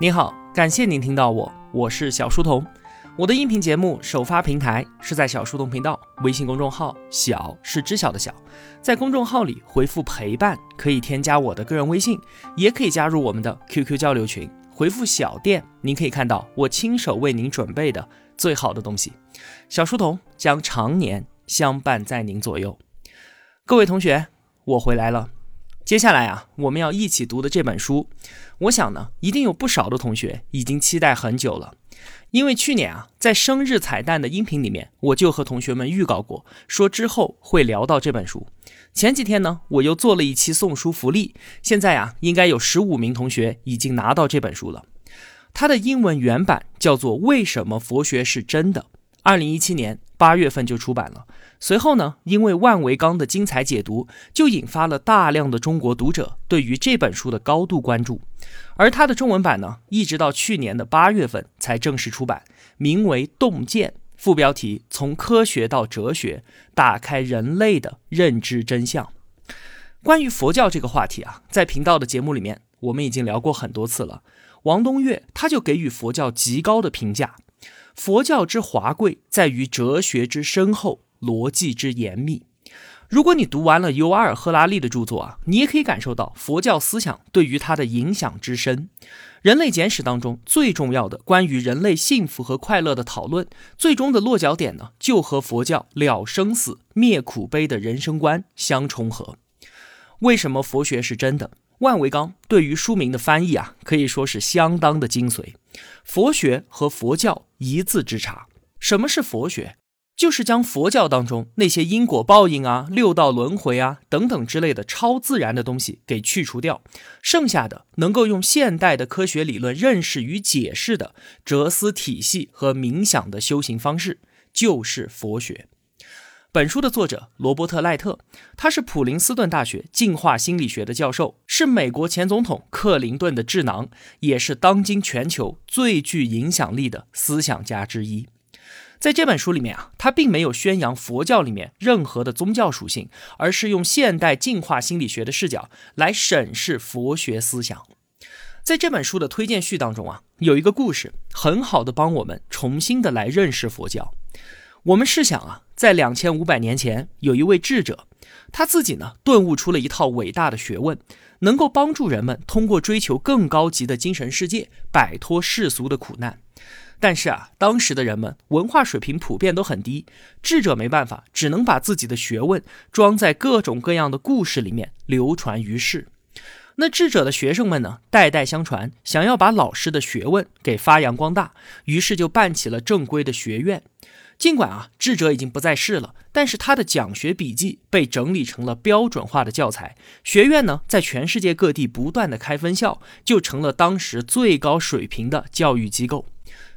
您好，感谢您听到我，我是小书童。我的音频节目首发平台是在小书童频道微信公众号，小是知晓的小，在公众号里回复陪伴，可以添加我的个人微信，也可以加入我们的 QQ 交流群。回复小店，您可以看到我亲手为您准备的最好的东西。小书童将常年相伴在您左右。各位同学，我回来了。接下来啊，我们要一起读的这本书，我想呢，一定有不少的同学已经期待很久了。因为去年啊，在生日彩蛋的音频里面，我就和同学们预告过，说之后会聊到这本书。前几天呢，我又做了一期送书福利，现在啊，应该有十五名同学已经拿到这本书了。它的英文原版叫做《为什么佛学是真的》，二零一七年八月份就出版了。随后呢，因为万维钢的精彩解读，就引发了大量的中国读者对于这本书的高度关注。而它的中文版呢，一直到去年的八月份才正式出版，名为《洞见》，副标题“从科学到哲学，打开人类的认知真相”。关于佛教这个话题啊，在频道的节目里面，我们已经聊过很多次了。王东岳他就给予佛教极高的评价：佛教之华贵，在于哲学之深厚。逻辑之严密。如果你读完了尤瓦尔·赫拉利的著作啊，你也可以感受到佛教思想对于他的影响之深。人类简史当中最重要的关于人类幸福和快乐的讨论，最终的落脚点呢，就和佛教了生死、灭苦悲的人生观相重合。为什么佛学是真的？万维刚对于书名的翻译啊，可以说是相当的精髓。佛学和佛教一字之差。什么是佛学？就是将佛教当中那些因果报应啊、六道轮回啊等等之类的超自然的东西给去除掉，剩下的能够用现代的科学理论认识与解释的哲思体系和冥想的修行方式，就是佛学。本书的作者罗伯特·赖特，他是普林斯顿大学进化心理学的教授，是美国前总统克林顿的智囊，也是当今全球最具影响力的思想家之一。在这本书里面啊，他并没有宣扬佛教里面任何的宗教属性，而是用现代进化心理学的视角来审视佛学思想。在这本书的推荐序当中啊，有一个故事，很好的帮我们重新的来认识佛教。我们试想啊，在两千五百年前，有一位智者，他自己呢顿悟出了一套伟大的学问，能够帮助人们通过追求更高级的精神世界，摆脱世俗的苦难。但是啊，当时的人们文化水平普遍都很低，智者没办法，只能把自己的学问装在各种各样的故事里面流传于世。那智者的学生们呢，代代相传，想要把老师的学问给发扬光大，于是就办起了正规的学院。尽管啊，智者已经不在世了，但是他的讲学笔记被整理成了标准化的教材。学院呢，在全世界各地不断的开分校，就成了当时最高水平的教育机构。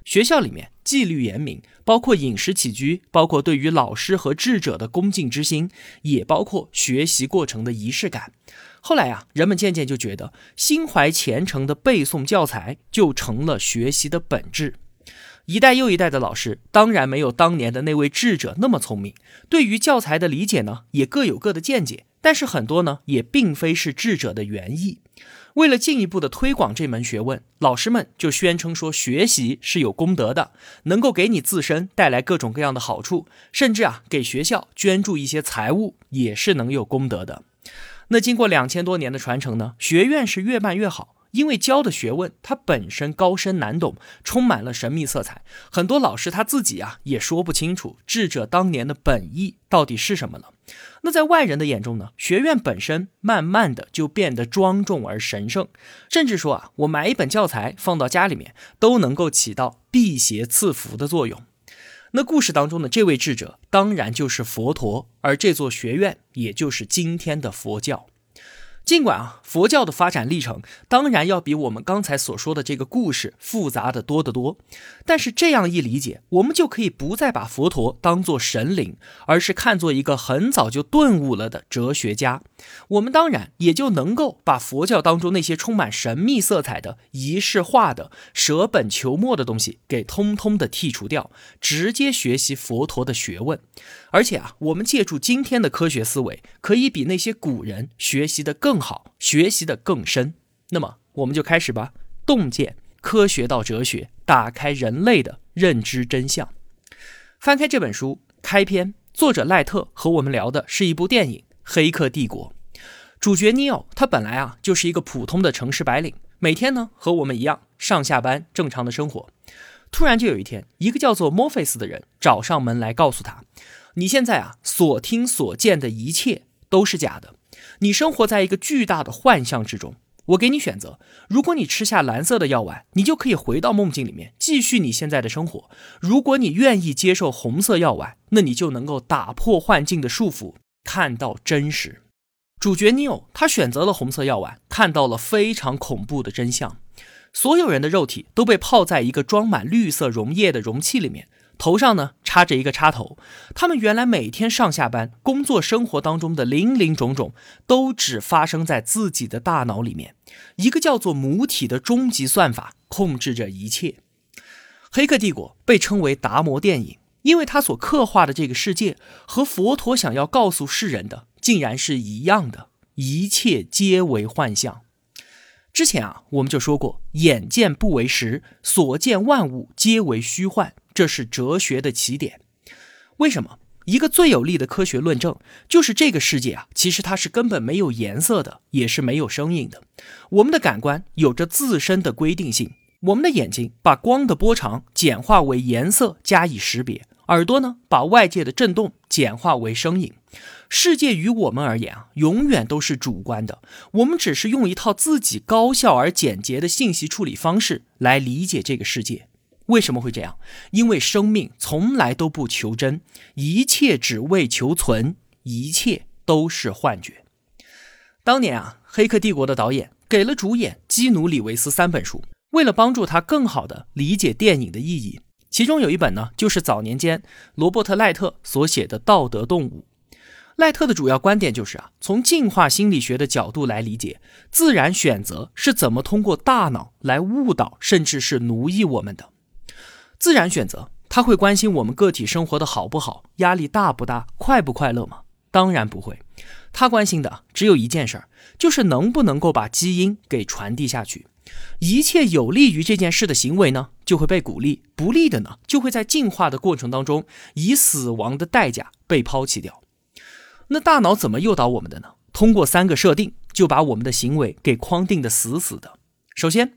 学校里面纪律严明，包括饮食起居，包括对于老师和智者的恭敬之心，也包括学习过程的仪式感。后来啊，人们渐渐就觉得，心怀虔诚的背诵教材就成了学习的本质。一代又一代的老师，当然没有当年的那位智者那么聪明，对于教材的理解呢，也各有各的见解。但是很多呢，也并非是智者的原意。为了进一步的推广这门学问，老师们就宣称说，学习是有功德的，能够给你自身带来各种各样的好处，甚至啊，给学校捐助一些财物也是能有功德的。那经过两千多年的传承呢，学院是越办越好。因为教的学问它本身高深难懂，充满了神秘色彩，很多老师他自己啊也说不清楚智者当年的本意到底是什么了。那在外人的眼中呢，学院本身慢慢的就变得庄重而神圣，甚至说啊，我买一本教材放到家里面都能够起到辟邪赐福的作用。那故事当中的这位智者当然就是佛陀，而这座学院也就是今天的佛教。尽管啊，佛教的发展历程当然要比我们刚才所说的这个故事复杂的多得多，但是这样一理解，我们就可以不再把佛陀当作神灵，而是看作一个很早就顿悟了的哲学家。我们当然也就能够把佛教当中那些充满神秘色彩的仪式化的舍本求末的东西给通通的剔除掉，直接学习佛陀的学问。而且啊，我们借助今天的科学思维，可以比那些古人学习的更好，学习的更深。那么，我们就开始吧。洞见，科学到哲学，打开人类的认知真相。翻开这本书，开篇作者赖特和我们聊的是一部电影《黑客帝国》。主角尼奥他本来啊就是一个普通的城市白领，每天呢和我们一样上下班正常的生活。突然就有一天，一个叫做墨菲斯的人找上门来告诉他：“你现在啊所听所见的一切都是假的，你生活在一个巨大的幻象之中。我给你选择，如果你吃下蓝色的药丸，你就可以回到梦境里面继续你现在的生活；如果你愿意接受红色药丸，那你就能够打破幻境的束缚，看到真实。”主角尼欧他选择了红色药丸，看到了非常恐怖的真相：所有人的肉体都被泡在一个装满绿色溶液的容器里面，头上呢插着一个插头。他们原来每天上下班、工作、生活当中的零零种种，都只发生在自己的大脑里面。一个叫做母体的终极算法控制着一切。《黑客帝国》被称为达摩电影，因为它所刻画的这个世界和佛陀想要告诉世人的。竟然是一样的，一切皆为幻象。之前啊，我们就说过，眼见不为实，所见万物皆为虚幻，这是哲学的起点。为什么？一个最有力的科学论证就是这个世界啊，其实它是根本没有颜色的，也是没有声音的。我们的感官有着自身的规定性，我们的眼睛把光的波长简化为颜色加以识别，耳朵呢把外界的震动简化为声音。世界于我们而言啊，永远都是主观的。我们只是用一套自己高效而简洁的信息处理方式来理解这个世界。为什么会这样？因为生命从来都不求真，一切只为求存，一切都是幻觉。当年啊，《黑客帝国》的导演给了主演基努·里维斯三本书，为了帮助他更好地理解电影的意义，其中有一本呢，就是早年间罗伯特·赖特所写的《道德动物》。赖特的主要观点就是啊，从进化心理学的角度来理解自然选择是怎么通过大脑来误导甚至是奴役我们的。自然选择，他会关心我们个体生活的好不好，压力大不大，快不快乐吗？当然不会。他关心的只有一件事儿，就是能不能够把基因给传递下去。一切有利于这件事的行为呢，就会被鼓励；不利的呢，就会在进化的过程当中以死亡的代价被抛弃掉。那大脑怎么诱导我们的呢？通过三个设定，就把我们的行为给框定的死死的。首先，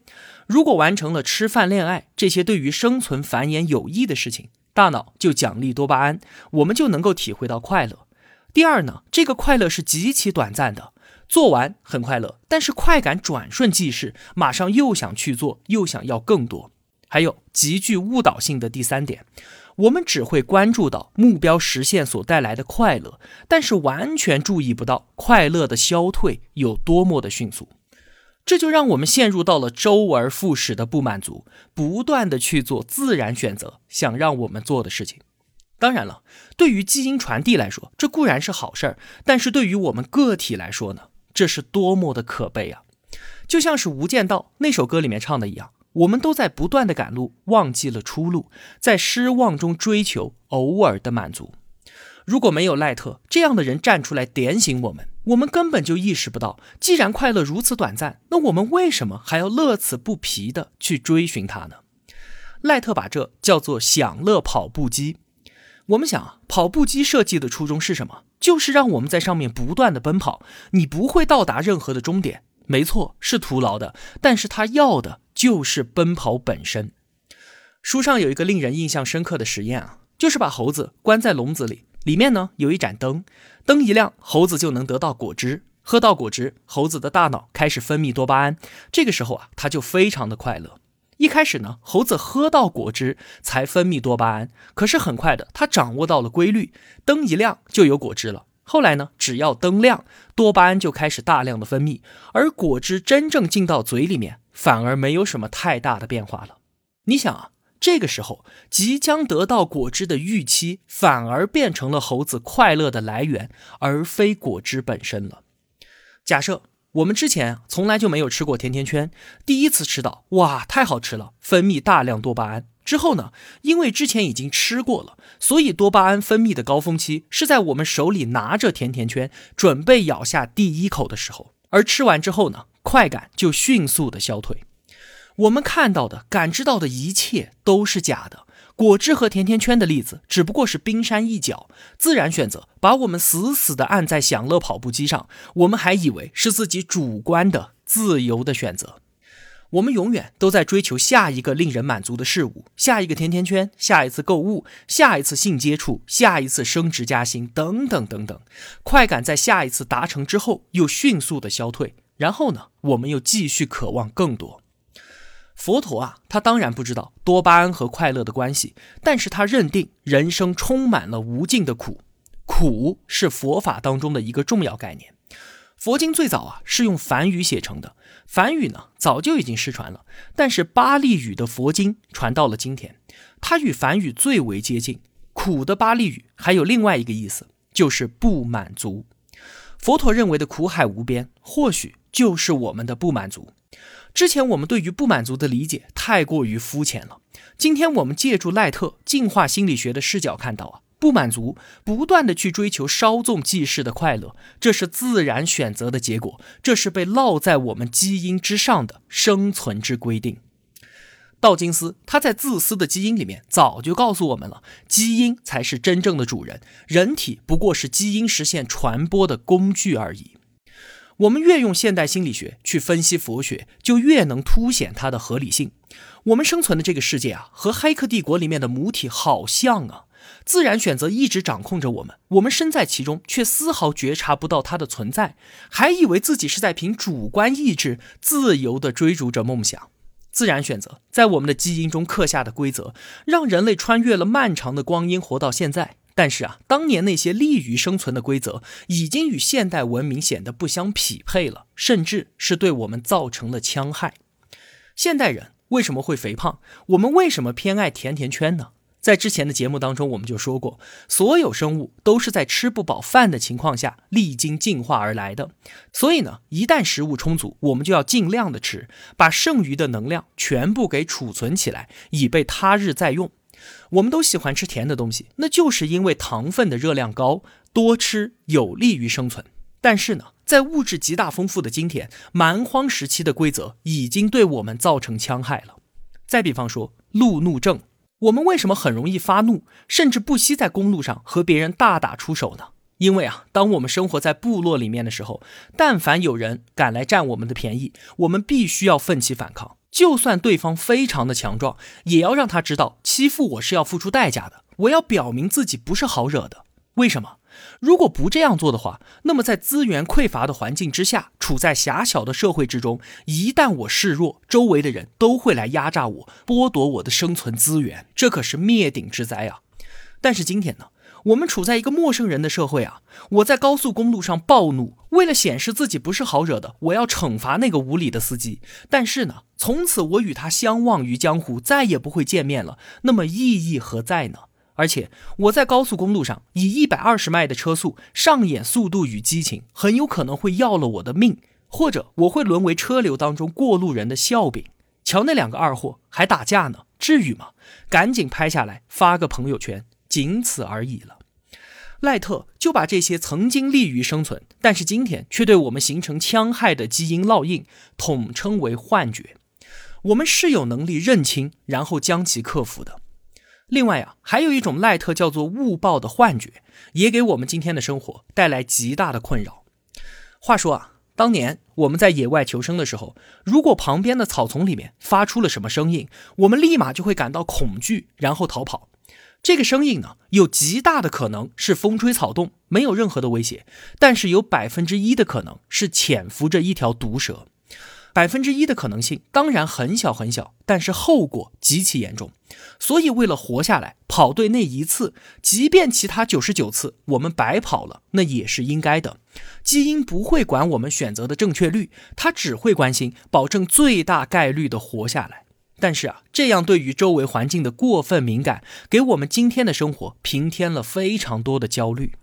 如果完成了吃饭、恋爱这些对于生存繁衍有益的事情，大脑就奖励多巴胺，我们就能够体会到快乐。第二呢，这个快乐是极其短暂的，做完很快乐，但是快感转瞬即逝，马上又想去做，又想要更多。还有极具误导性的第三点。我们只会关注到目标实现所带来的快乐，但是完全注意不到快乐的消退有多么的迅速，这就让我们陷入到了周而复始的不满足，不断的去做自然选择想让我们做的事情。当然了，对于基因传递来说，这固然是好事儿，但是对于我们个体来说呢，这是多么的可悲啊！就像是《无间道》那首歌里面唱的一样。我们都在不断的赶路，忘记了出路，在失望中追求偶尔的满足。如果没有赖特这样的人站出来点醒我们，我们根本就意识不到，既然快乐如此短暂，那我们为什么还要乐此不疲的去追寻它呢？赖特把这叫做享乐跑步机。我们想啊，跑步机设计的初衷是什么？就是让我们在上面不断的奔跑，你不会到达任何的终点。没错，是徒劳的，但是他要的。就是奔跑本身。书上有一个令人印象深刻的实验啊，就是把猴子关在笼子里，里面呢有一盏灯，灯一亮，猴子就能得到果汁，喝到果汁，猴子的大脑开始分泌多巴胺，这个时候啊，它就非常的快乐。一开始呢，猴子喝到果汁才分泌多巴胺，可是很快的，它掌握到了规律，灯一亮就有果汁了。后来呢，只要灯亮，多巴胺就开始大量的分泌，而果汁真正进到嘴里面。反而没有什么太大的变化了。你想啊，这个时候即将得到果汁的预期，反而变成了猴子快乐的来源，而非果汁本身了。假设我们之前从来就没有吃过甜甜圈，第一次吃到，哇，太好吃了，分泌大量多巴胺。之后呢，因为之前已经吃过了，所以多巴胺分泌的高峰期是在我们手里拿着甜甜圈，准备咬下第一口的时候。而吃完之后呢？快感就迅速的消退。我们看到的、感知到的一切都是假的。果汁和甜甜圈的例子只不过是冰山一角，自然选择把我们死死地按在享乐跑步机上，我们还以为是自己主观的自由的选择。我们永远都在追求下一个令人满足的事物，下一个甜甜圈，下一次购物，下一次性接触，下一次升职加薪，等等等等。快感在下一次达成之后又迅速的消退，然后呢，我们又继续渴望更多。佛陀啊，他当然不知道多巴胺和快乐的关系，但是他认定人生充满了无尽的苦，苦是佛法当中的一个重要概念。佛经最早啊是用梵语写成的，梵语呢早就已经失传了，但是巴利语的佛经传到了今天，它与梵语最为接近。苦的巴利语还有另外一个意思，就是不满足。佛陀认为的苦海无边，或许就是我们的不满足。之前我们对于不满足的理解太过于肤浅了。今天我们借助赖特进化心理学的视角看到啊，不满足，不断的去追求稍纵即逝的快乐，这是自然选择的结果，这是被烙在我们基因之上的生存之规定。道金斯他在《自私的基因》里面早就告诉我们了，基因才是真正的主人，人体不过是基因实现传播的工具而已。我们越用现代心理学去分析佛学，就越能凸显它的合理性。我们生存的这个世界啊，和《黑客帝国》里面的母体好像啊，自然选择一直掌控着我们，我们身在其中，却丝毫觉察不到它的存在，还以为自己是在凭主观意志自由地追逐着梦想。自然选择在我们的基因中刻下的规则，让人类穿越了漫长的光阴，活到现在。但是啊，当年那些利于生存的规则，已经与现代文明显得不相匹配了，甚至是对我们造成了戕害。现代人为什么会肥胖？我们为什么偏爱甜甜圈呢？在之前的节目当中，我们就说过，所有生物都是在吃不饱饭的情况下历经进化而来的。所以呢，一旦食物充足，我们就要尽量的吃，把剩余的能量全部给储存起来，以备他日再用。我们都喜欢吃甜的东西，那就是因为糖分的热量高，多吃有利于生存。但是呢，在物质极大丰富的今天，蛮荒时期的规则已经对我们造成戕害了。再比方说路怒症，我们为什么很容易发怒，甚至不惜在公路上和别人大打出手呢？因为啊，当我们生活在部落里面的时候，但凡有人敢来占我们的便宜，我们必须要奋起反抗。就算对方非常的强壮，也要让他知道欺负我是要付出代价的。我要表明自己不是好惹的。为什么？如果不这样做的话，那么在资源匮乏的环境之下，处在狭小的社会之中，一旦我示弱，周围的人都会来压榨我，剥夺我的生存资源，这可是灭顶之灾啊！但是今天呢？我们处在一个陌生人的社会啊！我在高速公路上暴怒，为了显示自己不是好惹的，我要惩罚那个无理的司机。但是呢，从此我与他相忘于江湖，再也不会见面了。那么意义何在呢？而且我在高速公路上以一百二十迈的车速上演速度与激情，很有可能会要了我的命，或者我会沦为车流当中过路人的笑柄。瞧那两个二货还打架呢，至于吗？赶紧拍下来发个朋友圈。仅此而已了。赖特就把这些曾经利于生存，但是今天却对我们形成戕害的基因烙印，统称为幻觉。我们是有能力认清，然后将其克服的。另外啊，还有一种赖特叫做误报的幻觉，也给我们今天的生活带来极大的困扰。话说啊，当年我们在野外求生的时候，如果旁边的草丛里面发出了什么声音，我们立马就会感到恐惧，然后逃跑。这个声音呢，有极大的可能是风吹草动，没有任何的威胁；但是有百分之一的可能是潜伏着一条毒蛇，百分之一的可能性当然很小很小，但是后果极其严重。所以为了活下来，跑对那一次，即便其他九十九次我们白跑了，那也是应该的。基因不会管我们选择的正确率，它只会关心保证最大概率的活下来。但是啊，这样对于周围环境的过分敏感，给我们今天的生活平添了非常多的焦虑。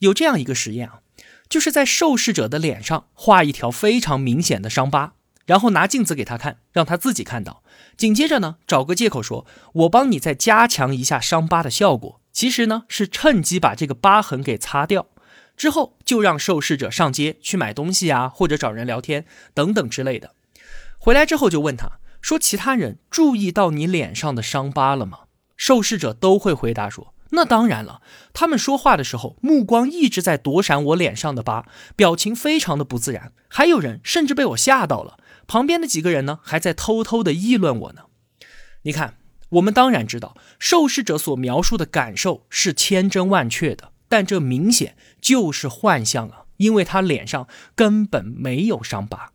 有这样一个实验啊，就是在受试者的脸上画一条非常明显的伤疤，然后拿镜子给他看，让他自己看到。紧接着呢，找个借口说：“我帮你再加强一下伤疤的效果。”其实呢，是趁机把这个疤痕给擦掉。之后就让受试者上街去买东西啊，或者找人聊天等等之类的。回来之后就问他。说其他人注意到你脸上的伤疤了吗？受试者都会回答说：“那当然了。”他们说话的时候，目光一直在躲闪我脸上的疤，表情非常的不自然。还有人甚至被我吓到了。旁边的几个人呢，还在偷偷的议论我呢。你看，我们当然知道受试者所描述的感受是千真万确的，但这明显就是幻象啊，因为他脸上根本没有伤疤。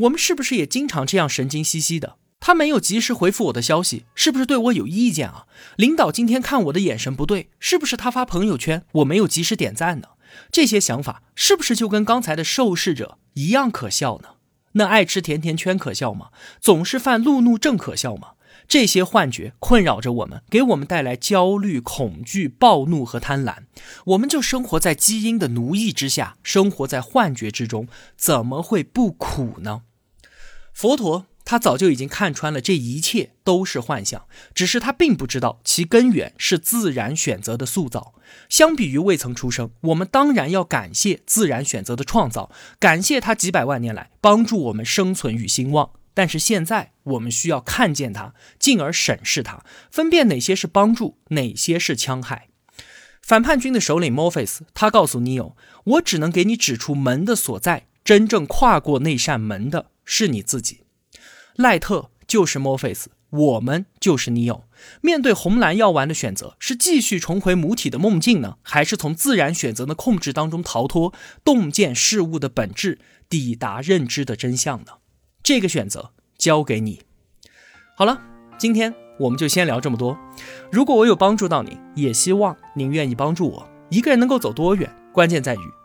我们是不是也经常这样神经兮兮的？他没有及时回复我的消息，是不是对我有意见啊？领导今天看我的眼神不对，是不是他发朋友圈我没有及时点赞呢？这些想法是不是就跟刚才的受试者一样可笑呢？那爱吃甜甜圈可笑吗？总是犯路怒症可笑吗？这些幻觉困扰着我们，给我们带来焦虑、恐惧、暴怒和贪婪，我们就生活在基因的奴役之下，生活在幻觉之中，怎么会不苦呢？佛陀他早就已经看穿了这一切都是幻象，只是他并不知道其根源是自然选择的塑造。相比于未曾出生，我们当然要感谢自然选择的创造，感谢他几百万年来帮助我们生存与兴旺。但是现在我们需要看见它，进而审视它，分辨哪些是帮助，哪些是戕害。反叛军的首领 Morpheus 他告诉 Neo：“ 我只能给你指出门的所在，真正跨过那扇门的。”是你自己，赖特就是墨菲斯，我们就是尼欧。面对红蓝药丸的选择，是继续重回母体的梦境呢，还是从自然选择的控制当中逃脱，洞见事物的本质，抵达认知的真相呢？这个选择交给你。好了，今天我们就先聊这么多。如果我有帮助到你，也希望您愿意帮助我。一个人能够走多远？关键在于